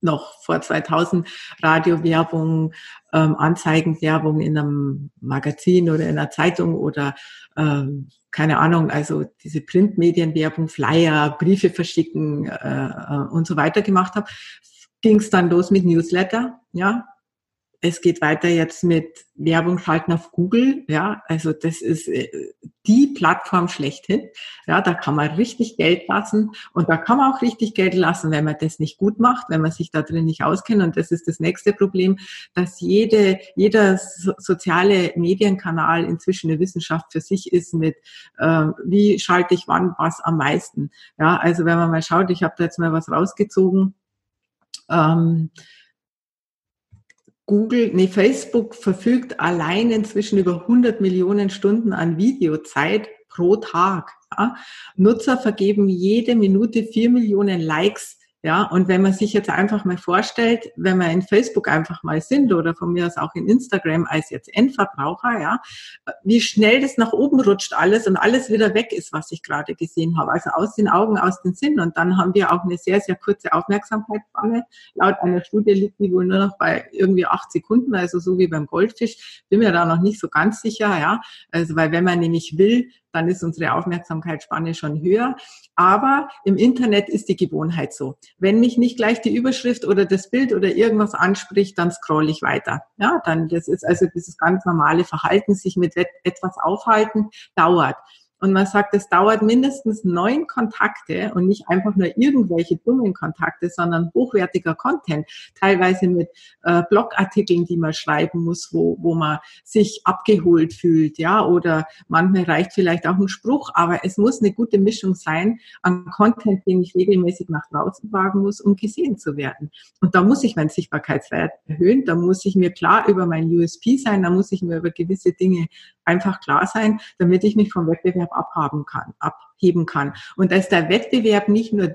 noch vor 2000 Radiowerbung, ähm, Anzeigenwerbung in einem Magazin oder in einer Zeitung oder ähm, keine Ahnung, also diese Printmedienwerbung, Flyer, Briefe verschicken äh, äh und so weiter gemacht habe, ging es dann los mit Newsletter, ja, es geht weiter jetzt mit Werbung schalten auf Google. Ja, also das ist äh, die Plattform schlechthin. Ja, da kann man richtig Geld lassen und da kann man auch richtig Geld lassen, wenn man das nicht gut macht, wenn man sich da drin nicht auskennt. Und das ist das nächste Problem, dass jede, jeder so, soziale Medienkanal inzwischen eine Wissenschaft für sich ist mit, äh, wie schalte ich wann was am meisten. Ja, also wenn man mal schaut, ich habe da jetzt mal was rausgezogen. Ähm, Google, nee, Facebook verfügt allein inzwischen über 100 Millionen Stunden an Videozeit pro Tag. Ja. Nutzer vergeben jede Minute vier Millionen Likes ja, und wenn man sich jetzt einfach mal vorstellt, wenn wir in Facebook einfach mal sind oder von mir aus auch in Instagram als jetzt Endverbraucher, ja, wie schnell das nach oben rutscht alles und alles wieder weg ist, was ich gerade gesehen habe. Also aus den Augen, aus den Sinn. Und dann haben wir auch eine sehr, sehr kurze Aufmerksamkeitsspanne. Laut einer Studie liegt die wohl nur noch bei irgendwie acht Sekunden, also so wie beim Goldfisch. Bin mir da noch nicht so ganz sicher, ja. Also, weil wenn man nämlich will, dann ist unsere Aufmerksamkeitsspanne schon höher. Aber im Internet ist die Gewohnheit so. Wenn mich nicht gleich die Überschrift oder das Bild oder irgendwas anspricht, dann scroll ich weiter. Ja, dann, das ist also dieses ganz normale Verhalten, sich mit etwas aufhalten, dauert. Und man sagt, es dauert mindestens neun Kontakte und nicht einfach nur irgendwelche dummen Kontakte, sondern hochwertiger Content, teilweise mit äh, Blogartikeln, die man schreiben muss, wo, wo man sich abgeholt fühlt, ja, oder manchmal reicht vielleicht auch ein Spruch, aber es muss eine gute Mischung sein an Content, den ich regelmäßig nach draußen wagen muss, um gesehen zu werden. Und da muss ich meinen Sichtbarkeitswert erhöhen, da muss ich mir klar über mein USP sein, da muss ich mir über gewisse Dinge einfach klar sein, damit ich mich vom Wettbewerb abhaben kann, abheben kann. Und da ist der Wettbewerb nicht nur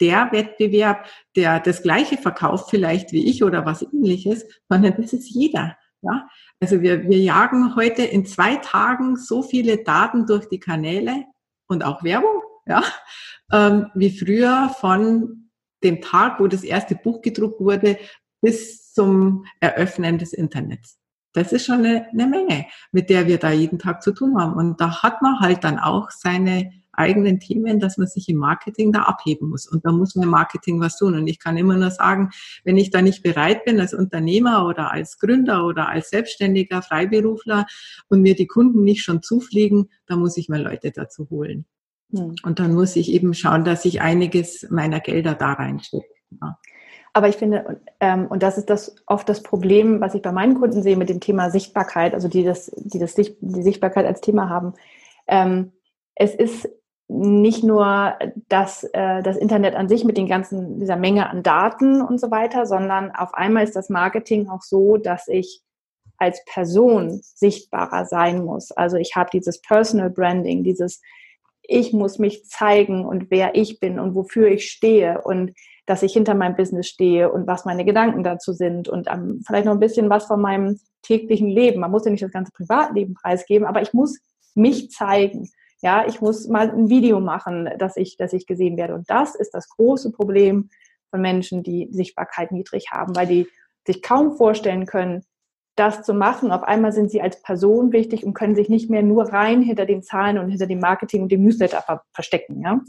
der Wettbewerb, der das Gleiche verkauft vielleicht wie ich oder was ähnliches, sondern das ist jeder. Ja? Also wir, wir jagen heute in zwei Tagen so viele Daten durch die Kanäle und auch Werbung, ja, ähm, wie früher von dem Tag, wo das erste Buch gedruckt wurde, bis zum Eröffnen des Internets das ist schon eine, eine Menge, mit der wir da jeden Tag zu tun haben. Und da hat man halt dann auch seine eigenen Themen, dass man sich im Marketing da abheben muss. Und da muss man im Marketing was tun. Und ich kann immer nur sagen, wenn ich da nicht bereit bin, als Unternehmer oder als Gründer oder als Selbstständiger, Freiberufler und mir die Kunden nicht schon zufliegen, dann muss ich mir Leute dazu holen. Hm. Und dann muss ich eben schauen, dass ich einiges meiner Gelder da reinstecke. Ja. Aber ich finde, ähm, und das ist das oft das Problem, was ich bei meinen Kunden sehe mit dem Thema Sichtbarkeit, also die das, die das die Sichtbarkeit als Thema haben. Ähm, es ist nicht nur das, äh, das Internet an sich mit den ganzen, dieser Menge an Daten und so weiter, sondern auf einmal ist das Marketing auch so, dass ich als Person sichtbarer sein muss. Also ich habe dieses Personal Branding, dieses ich muss mich zeigen und wer ich bin und wofür ich stehe und dass ich hinter meinem Business stehe und was meine Gedanken dazu sind und ähm, vielleicht noch ein bisschen was von meinem täglichen Leben. Man muss ja nicht das ganze Privatleben preisgeben, aber ich muss mich zeigen. Ja, ich muss mal ein Video machen, dass ich, dass ich gesehen werde. Und das ist das große Problem von Menschen, die Sichtbarkeit niedrig haben, weil die sich kaum vorstellen können, das zu machen. Auf einmal sind sie als Person wichtig und können sich nicht mehr nur rein hinter den Zahlen und hinter dem Marketing und dem Newsletter verstecken. Ja?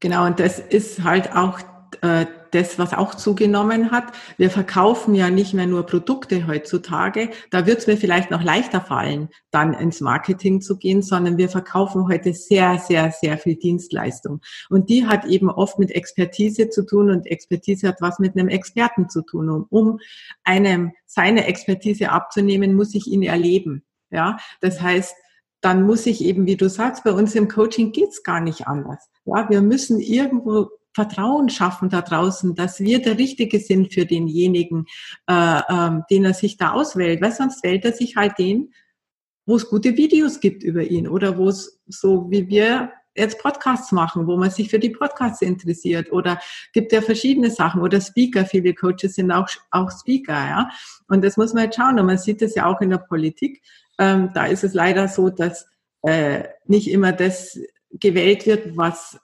Genau, und das ist halt auch äh, das, was auch zugenommen hat. Wir verkaufen ja nicht mehr nur Produkte heutzutage. Da wird es mir vielleicht noch leichter fallen, dann ins Marketing zu gehen, sondern wir verkaufen heute sehr, sehr, sehr viel Dienstleistung. Und die hat eben oft mit Expertise zu tun und Expertise hat was mit einem Experten zu tun. Und um einem seine Expertise abzunehmen, muss ich ihn erleben. Ja, das heißt, dann muss ich eben, wie du sagst, bei uns im Coaching geht's gar nicht anders. Ja, wir müssen irgendwo Vertrauen schaffen da draußen, dass wir der Richtige sind für denjenigen, äh, ähm, den er sich da auswählt, weil sonst wählt er sich halt den, wo es gute Videos gibt über ihn oder wo es so wie wir jetzt Podcasts machen, wo man sich für die Podcasts interessiert oder gibt ja verschiedene Sachen oder Speaker. Viele Coaches sind auch, auch Speaker, ja. Und das muss man jetzt schauen. Und man sieht das ja auch in der Politik. Ähm, da ist es leider so, dass äh, nicht immer das gewählt wird, was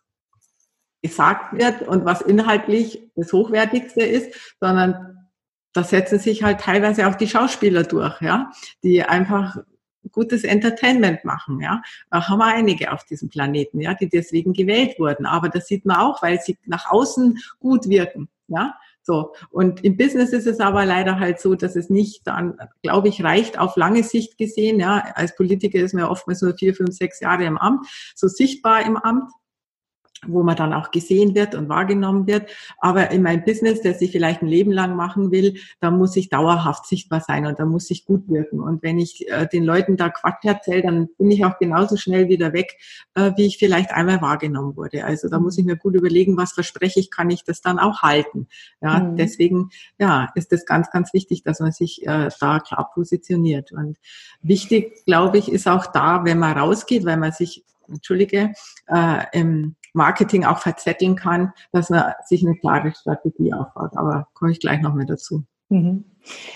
gesagt wird und was inhaltlich das Hochwertigste ist, sondern da setzen sich halt teilweise auch die Schauspieler durch, ja, die einfach gutes Entertainment machen, ja. Da haben wir einige auf diesem Planeten, ja, die deswegen gewählt wurden. Aber das sieht man auch, weil sie nach außen gut wirken, ja. So. Und im Business ist es aber leider halt so, dass es nicht dann, glaube ich, reicht auf lange Sicht gesehen, ja. Als Politiker ist man ja oftmals nur vier, fünf, sechs Jahre im Amt, so sichtbar im Amt wo man dann auch gesehen wird und wahrgenommen wird. Aber in meinem Business, das ich vielleicht ein Leben lang machen will, da muss ich dauerhaft sichtbar sein und da muss ich gut wirken. Und wenn ich äh, den Leuten da Quatsch erzähle, dann bin ich auch genauso schnell wieder weg, äh, wie ich vielleicht einmal wahrgenommen wurde. Also da muss ich mir gut überlegen, was verspreche ich, kann ich das dann auch halten. Ja, mhm. deswegen, ja, ist es ganz, ganz wichtig, dass man sich äh, da klar positioniert. Und wichtig, glaube ich, ist auch da, wenn man rausgeht, weil man sich entschuldige, äh, im Marketing auch verzetteln kann, dass man sich eine klare Strategie aufbaut. Aber komme ich gleich noch mehr dazu. Mhm.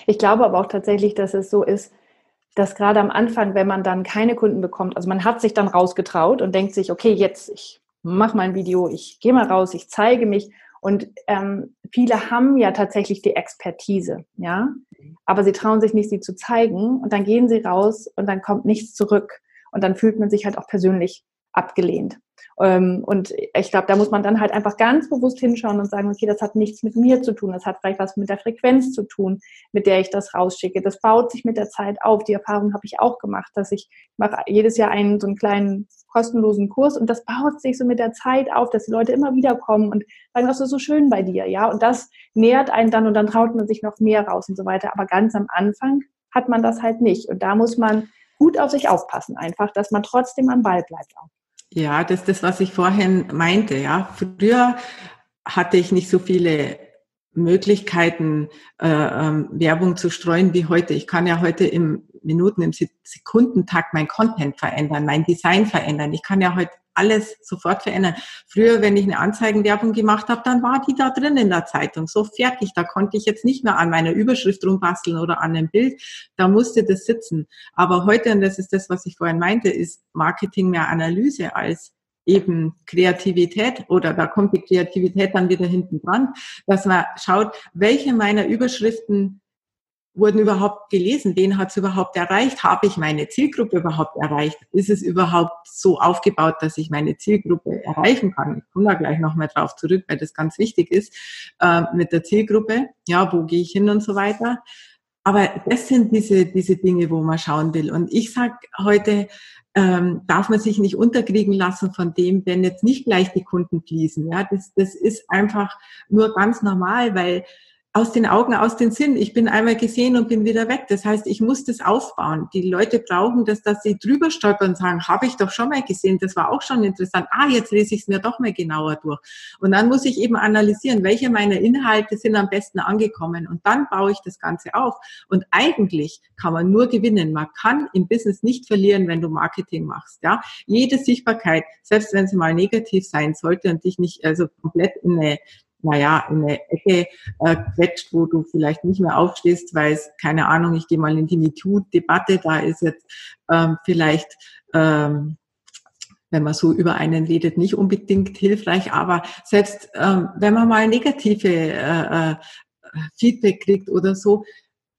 Ich glaube aber auch tatsächlich, dass es so ist, dass gerade am Anfang, wenn man dann keine Kunden bekommt, also man hat sich dann rausgetraut und denkt sich, okay, jetzt ich mache mein Video, ich gehe mal raus, ich zeige mich. Und ähm, viele haben ja tatsächlich die Expertise, ja, aber sie trauen sich nicht, sie zu zeigen. Und dann gehen sie raus und dann kommt nichts zurück. Und dann fühlt man sich halt auch persönlich abgelehnt. Ähm, und ich glaube, da muss man dann halt einfach ganz bewusst hinschauen und sagen, okay, das hat nichts mit mir zu tun, das hat vielleicht was mit der Frequenz zu tun, mit der ich das rausschicke. Das baut sich mit der Zeit auf. Die Erfahrung habe ich auch gemacht, dass ich mache jedes Jahr einen so einen kleinen kostenlosen Kurs und das baut sich so mit der Zeit auf, dass die Leute immer wieder kommen und sagen, das ist so schön bei dir, ja. Und das nährt einen dann und dann traut man sich noch mehr raus und so weiter. Aber ganz am Anfang hat man das halt nicht. Und da muss man gut auf sich aufpassen, einfach, dass man trotzdem am Ball bleibt auch. Ja, das ist das, was ich vorhin meinte. Ja, früher hatte ich nicht so viele Möglichkeiten, äh, ähm, Werbung zu streuen wie heute. Ich kann ja heute im Minuten, im Sekundentakt mein Content verändern, mein Design verändern. Ich kann ja heute alles sofort verändern. Früher, wenn ich eine Anzeigenwerbung gemacht habe, dann war die da drin in der Zeitung, so fertig. Da konnte ich jetzt nicht mehr an meiner Überschrift rumbasteln oder an einem Bild. Da musste das sitzen. Aber heute, und das ist das, was ich vorhin meinte, ist Marketing mehr Analyse als eben Kreativität oder da kommt die Kreativität dann wieder hinten dran, dass man schaut, welche meiner Überschriften wurden überhaupt gelesen? Wen hat es überhaupt erreicht? Habe ich meine Zielgruppe überhaupt erreicht? Ist es überhaupt so aufgebaut, dass ich meine Zielgruppe erreichen kann? Ich komme da gleich nochmal drauf zurück, weil das ganz wichtig ist äh, mit der Zielgruppe. Ja, wo gehe ich hin und so weiter. Aber das sind diese, diese Dinge, wo man schauen will. Und ich sage heute, ähm, darf man sich nicht unterkriegen lassen von dem, wenn jetzt nicht gleich die Kunden fließen. Ja, das, das ist einfach nur ganz normal, weil aus den Augen, aus den Sinn. Ich bin einmal gesehen und bin wieder weg. Das heißt, ich muss das aufbauen. Die Leute brauchen das, dass sie drüber stolpern und sagen, habe ich doch schon mal gesehen, das war auch schon interessant. Ah, jetzt lese ich es mir doch mal genauer durch. Und dann muss ich eben analysieren, welche meiner Inhalte sind am besten angekommen. Und dann baue ich das Ganze auf. Und eigentlich kann man nur gewinnen. Man kann im Business nicht verlieren, wenn du Marketing machst. Ja, jede Sichtbarkeit, selbst wenn sie mal negativ sein sollte und dich nicht also komplett in eine naja, in eine Ecke äh, quetscht, wo du vielleicht nicht mehr aufstehst, weil es, keine Ahnung, ich gehe mal in die MeToo-Debatte, da ist jetzt ähm, vielleicht, ähm, wenn man so über einen redet, nicht unbedingt hilfreich, aber selbst ähm, wenn man mal negative äh, äh, Feedback kriegt oder so,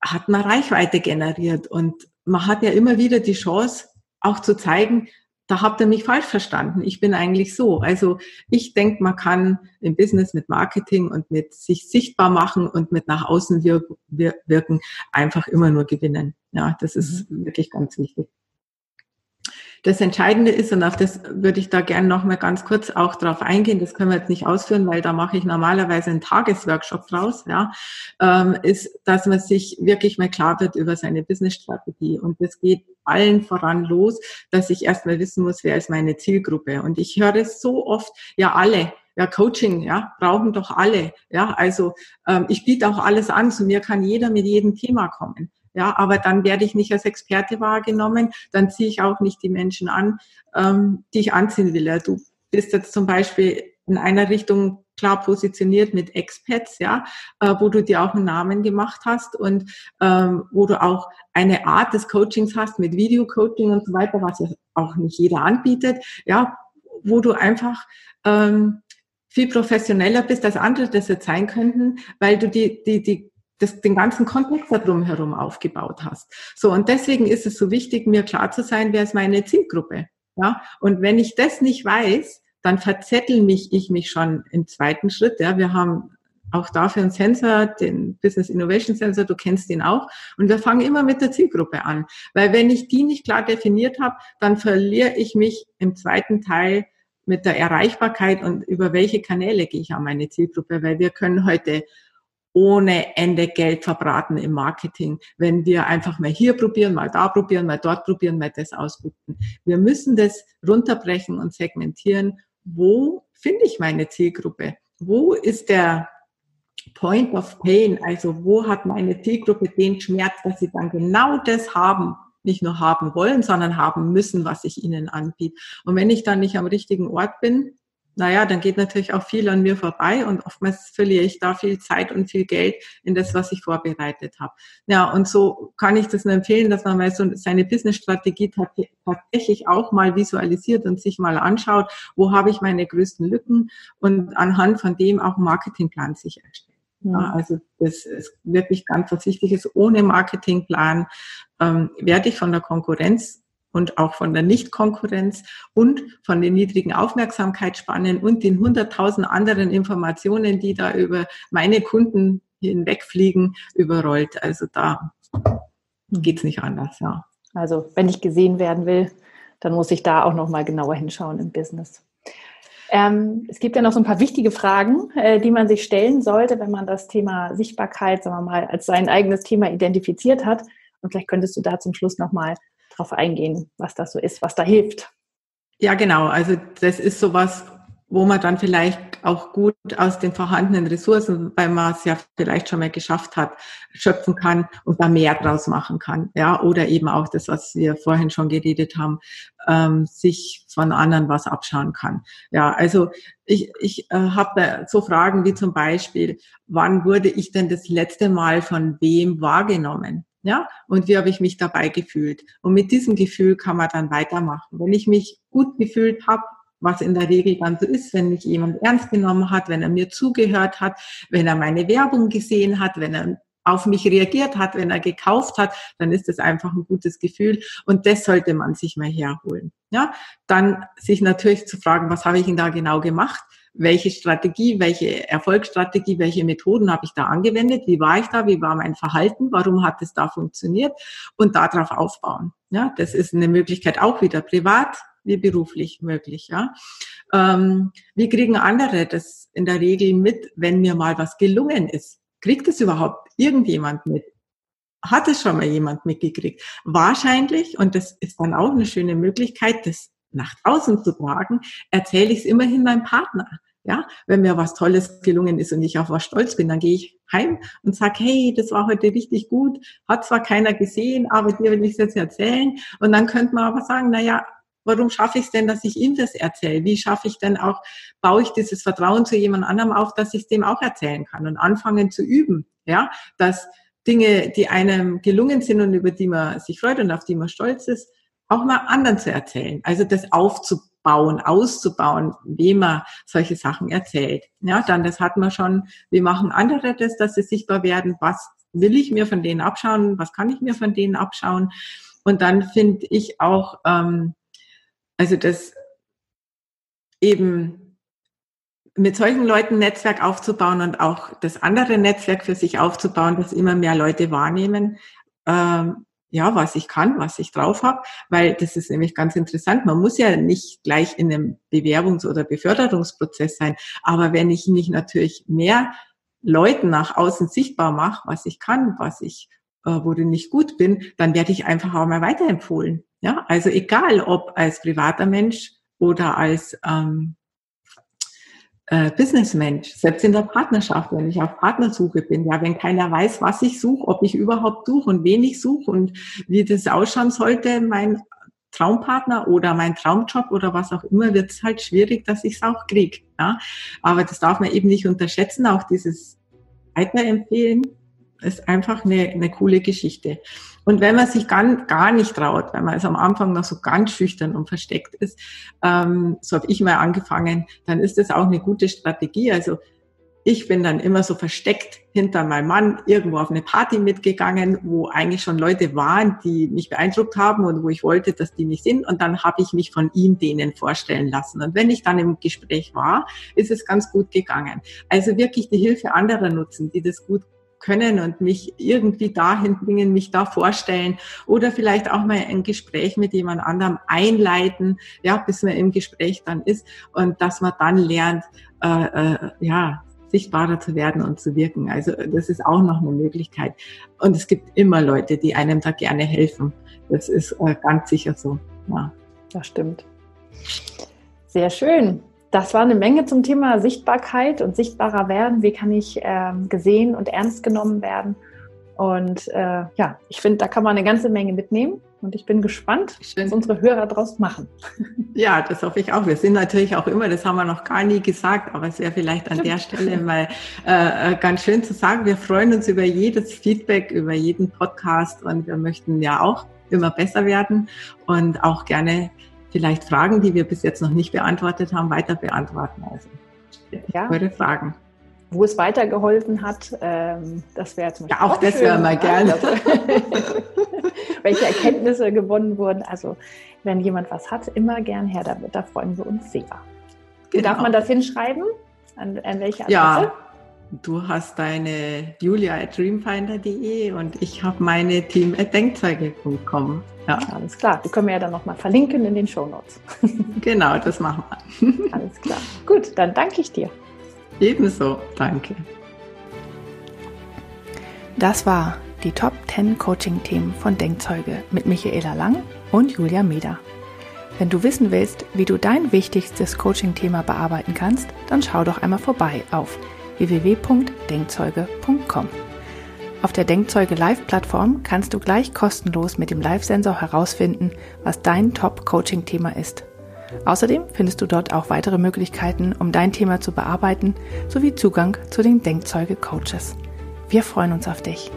hat man Reichweite generiert und man hat ja immer wieder die Chance, auch zu zeigen, da habt ihr mich falsch verstanden. Ich bin eigentlich so. Also ich denke, man kann im Business mit Marketing und mit sich sichtbar machen und mit nach außen wirken einfach immer nur gewinnen. Ja, das ist mhm. wirklich ganz wichtig. Das Entscheidende ist, und auf das würde ich da gerne noch mal ganz kurz auch drauf eingehen, das können wir jetzt nicht ausführen, weil da mache ich normalerweise einen Tagesworkshop draus, ja, ähm, ist, dass man sich wirklich mal klar wird über seine Businessstrategie. Und das geht allen voran los, dass ich erstmal wissen muss, wer ist meine Zielgruppe. Und ich höre es so oft, ja, alle, ja, Coaching, ja, brauchen doch alle. Ja, also ähm, ich biete auch alles an, zu mir kann jeder mit jedem Thema kommen. Ja, aber dann werde ich nicht als Experte wahrgenommen, dann ziehe ich auch nicht die Menschen an, ähm, die ich anziehen will. Ja, du bist jetzt zum Beispiel in einer Richtung klar positioniert mit Expats, ja, äh, wo du dir auch einen Namen gemacht hast und ähm, wo du auch eine Art des Coachings hast mit Video-Coaching und so weiter, was ja auch nicht jeder anbietet, ja, wo du einfach ähm, viel professioneller bist, als andere das jetzt sein könnten, weil du die, die, die das, den ganzen Kontext da drumherum aufgebaut hast. So, und deswegen ist es so wichtig, mir klar zu sein, wer ist meine Zielgruppe. Ja, und wenn ich das nicht weiß, dann verzettel mich ich mich schon im zweiten Schritt. Ja, wir haben auch dafür einen Sensor, den Business Innovation Sensor, du kennst den auch. Und wir fangen immer mit der Zielgruppe an. Weil wenn ich die nicht klar definiert habe, dann verliere ich mich im zweiten Teil mit der Erreichbarkeit und über welche Kanäle gehe ich an meine Zielgruppe. Weil wir können heute ohne Ende Geld verbraten im Marketing, wenn wir einfach mal hier probieren, mal da probieren, mal dort probieren, mal das ausprobieren. Wir müssen das runterbrechen und segmentieren. Wo finde ich meine Zielgruppe? Wo ist der Point of Pain? Also wo hat meine Zielgruppe den Schmerz, dass sie dann genau das haben, nicht nur haben wollen, sondern haben müssen, was ich ihnen anbiete. Und wenn ich dann nicht am richtigen Ort bin, naja, dann geht natürlich auch viel an mir vorbei und oftmals verliere ich da viel Zeit und viel Geld in das, was ich vorbereitet habe. Ja, und so kann ich das nur empfehlen, dass man mal so seine Business-Strategie tatsächlich auch mal visualisiert und sich mal anschaut, wo habe ich meine größten Lücken und anhand von dem auch einen Marketingplan sich erstellt. Ja, also das ist wirklich ganz was Wichtiges. Ohne Marketingplan ähm, werde ich von der Konkurrenz und auch von der Nichtkonkurrenz und von den niedrigen Aufmerksamkeitsspannen und den hunderttausend anderen Informationen, die da über meine Kunden hinwegfliegen, überrollt. Also da geht's nicht anders, ja. Also wenn ich gesehen werden will, dann muss ich da auch noch mal genauer hinschauen im Business. Ähm, es gibt ja noch so ein paar wichtige Fragen, äh, die man sich stellen sollte, wenn man das Thema Sichtbarkeit, sagen wir mal, als sein eigenes Thema identifiziert hat. Und vielleicht könntest du da zum Schluss noch mal drauf eingehen, was das so ist, was da hilft. Ja, genau. Also das ist sowas, wo man dann vielleicht auch gut aus den vorhandenen Ressourcen, weil man es ja vielleicht schon mal geschafft hat, schöpfen kann und da mehr draus machen kann. Ja, oder eben auch das, was wir vorhin schon geredet haben, ähm, sich von anderen was abschauen kann. Ja, also ich, ich äh, habe so Fragen wie zum Beispiel, wann wurde ich denn das letzte Mal von wem wahrgenommen? Ja, und wie habe ich mich dabei gefühlt? Und mit diesem Gefühl kann man dann weitermachen. Wenn ich mich gut gefühlt habe, was in der Regel dann so ist, wenn mich jemand ernst genommen hat, wenn er mir zugehört hat, wenn er meine Werbung gesehen hat, wenn er auf mich reagiert hat, wenn er gekauft hat, dann ist das einfach ein gutes Gefühl und das sollte man sich mal herholen. Ja, dann sich natürlich zu fragen, was habe ich denn da genau gemacht? Welche Strategie, welche Erfolgsstrategie, welche Methoden habe ich da angewendet, wie war ich da, wie war mein Verhalten, warum hat es da funktioniert und darauf aufbauen. Ja, das ist eine Möglichkeit auch wieder privat wie beruflich möglich. Ja, ähm, wie kriegen andere das in der Regel mit, wenn mir mal was gelungen ist? Kriegt es überhaupt irgendjemand mit? Hat es schon mal jemand mitgekriegt? Wahrscheinlich, und das ist dann auch eine schöne Möglichkeit, das nach draußen zu tragen, erzähle ich es immerhin meinem Partner. Ja, wenn mir was Tolles gelungen ist und ich auf was stolz bin, dann gehe ich heim und sage, hey, das war heute richtig gut, hat zwar keiner gesehen, aber dir will ich es jetzt erzählen. Und dann könnte man aber sagen, na ja, warum schaffe ich es denn, dass ich ihm das erzähle? Wie schaffe ich denn auch, baue ich dieses Vertrauen zu jemand anderem auf, dass ich es dem auch erzählen kann und anfangen zu üben, ja, dass Dinge, die einem gelungen sind und über die man sich freut und auf die man stolz ist, auch mal anderen zu erzählen. Also das aufzubauen bauen, auszubauen, wem man solche Sachen erzählt. Ja, dann das hat man schon, wie machen andere das, dass sie sichtbar werden, was will ich mir von denen abschauen, was kann ich mir von denen abschauen. Und dann finde ich auch, ähm, also das eben mit solchen Leuten Netzwerk aufzubauen und auch das andere Netzwerk für sich aufzubauen, dass immer mehr Leute wahrnehmen, ähm, ja, was ich kann, was ich drauf habe, weil das ist nämlich ganz interessant. Man muss ja nicht gleich in einem Bewerbungs- oder Beförderungsprozess sein, aber wenn ich mich natürlich mehr Leuten nach außen sichtbar mache, was ich kann, was ich, äh, worin ich gut bin, dann werde ich einfach auch mal weiterempfohlen. Ja, also egal, ob als privater Mensch oder als ähm, äh, Businessmensch, selbst in der Partnerschaft, wenn ich auf Partnersuche bin, ja, wenn keiner weiß, was ich suche, ob ich überhaupt suche und wen ich suche und wie das ausschauen sollte, mein Traumpartner oder mein Traumjob oder was auch immer, wird es halt schwierig, dass ich es auch kriege. Ja? Aber das darf man eben nicht unterschätzen, auch dieses Weiterempfehlen ist einfach eine, eine coole Geschichte. Und wenn man sich gar, gar nicht traut, wenn man also am Anfang noch so ganz schüchtern und versteckt ist, ähm, so habe ich mal angefangen, dann ist das auch eine gute Strategie. Also ich bin dann immer so versteckt hinter meinem Mann irgendwo auf eine Party mitgegangen, wo eigentlich schon Leute waren, die mich beeindruckt haben und wo ich wollte, dass die nicht sind. Und dann habe ich mich von ihm denen vorstellen lassen. Und wenn ich dann im Gespräch war, ist es ganz gut gegangen. Also wirklich die Hilfe anderer nutzen, die das gut können und mich irgendwie dahin bringen, mich da vorstellen oder vielleicht auch mal ein Gespräch mit jemand anderem einleiten, ja, bis man im Gespräch dann ist und dass man dann lernt, äh, äh, ja, sichtbarer zu werden und zu wirken. Also das ist auch noch eine Möglichkeit. Und es gibt immer Leute, die einem da gerne helfen. Das ist äh, ganz sicher so. Ja. Das stimmt. Sehr schön das war eine Menge zum Thema Sichtbarkeit und sichtbarer werden. Wie kann ich ähm, gesehen und ernst genommen werden? Und äh, ja, ich finde, da kann man eine ganze Menge mitnehmen. Und ich bin gespannt, was unsere Hörer daraus machen. Ja, das hoffe ich auch. Wir sind natürlich auch immer, das haben wir noch gar nie gesagt, aber es wäre vielleicht an der Stelle mal äh, äh, ganz schön zu sagen, wir freuen uns über jedes Feedback, über jeden Podcast und wir möchten ja auch immer besser werden und auch gerne vielleicht Fragen, die wir bis jetzt noch nicht beantwortet haben, weiter beantworten. Also ja. eure Fragen. Wo es weitergeholfen hat, ähm, das wäre zum Beispiel. Ja, auch, auch das wäre mal gerne. welche Erkenntnisse gewonnen wurden. Also, wenn jemand was hat, immer gern her damit. Da freuen wir uns sehr. Wie darf man das hinschreiben? An, an welche Adresse? Ja, Du hast deine Julia at dreamfinder.de und ich habe meine Team at denkzeuge.com. Ja. Alles klar. Die können wir ja dann nochmal verlinken in den Show Notes. genau, das machen wir. Alles klar. Gut, dann danke ich dir. Ebenso, danke. Das war die Top 10 Coaching-Themen von Denkzeuge mit Michaela Lang und Julia Meder. Wenn du wissen willst, wie du dein wichtigstes Coaching-Thema bearbeiten kannst, dann schau doch einmal vorbei auf www.denkzeuge.com. Auf der Denkzeuge Live-Plattform kannst du gleich kostenlos mit dem Live-Sensor herausfinden, was dein Top-Coaching-Thema ist. Außerdem findest du dort auch weitere Möglichkeiten, um dein Thema zu bearbeiten, sowie Zugang zu den Denkzeuge-Coaches. Wir freuen uns auf dich.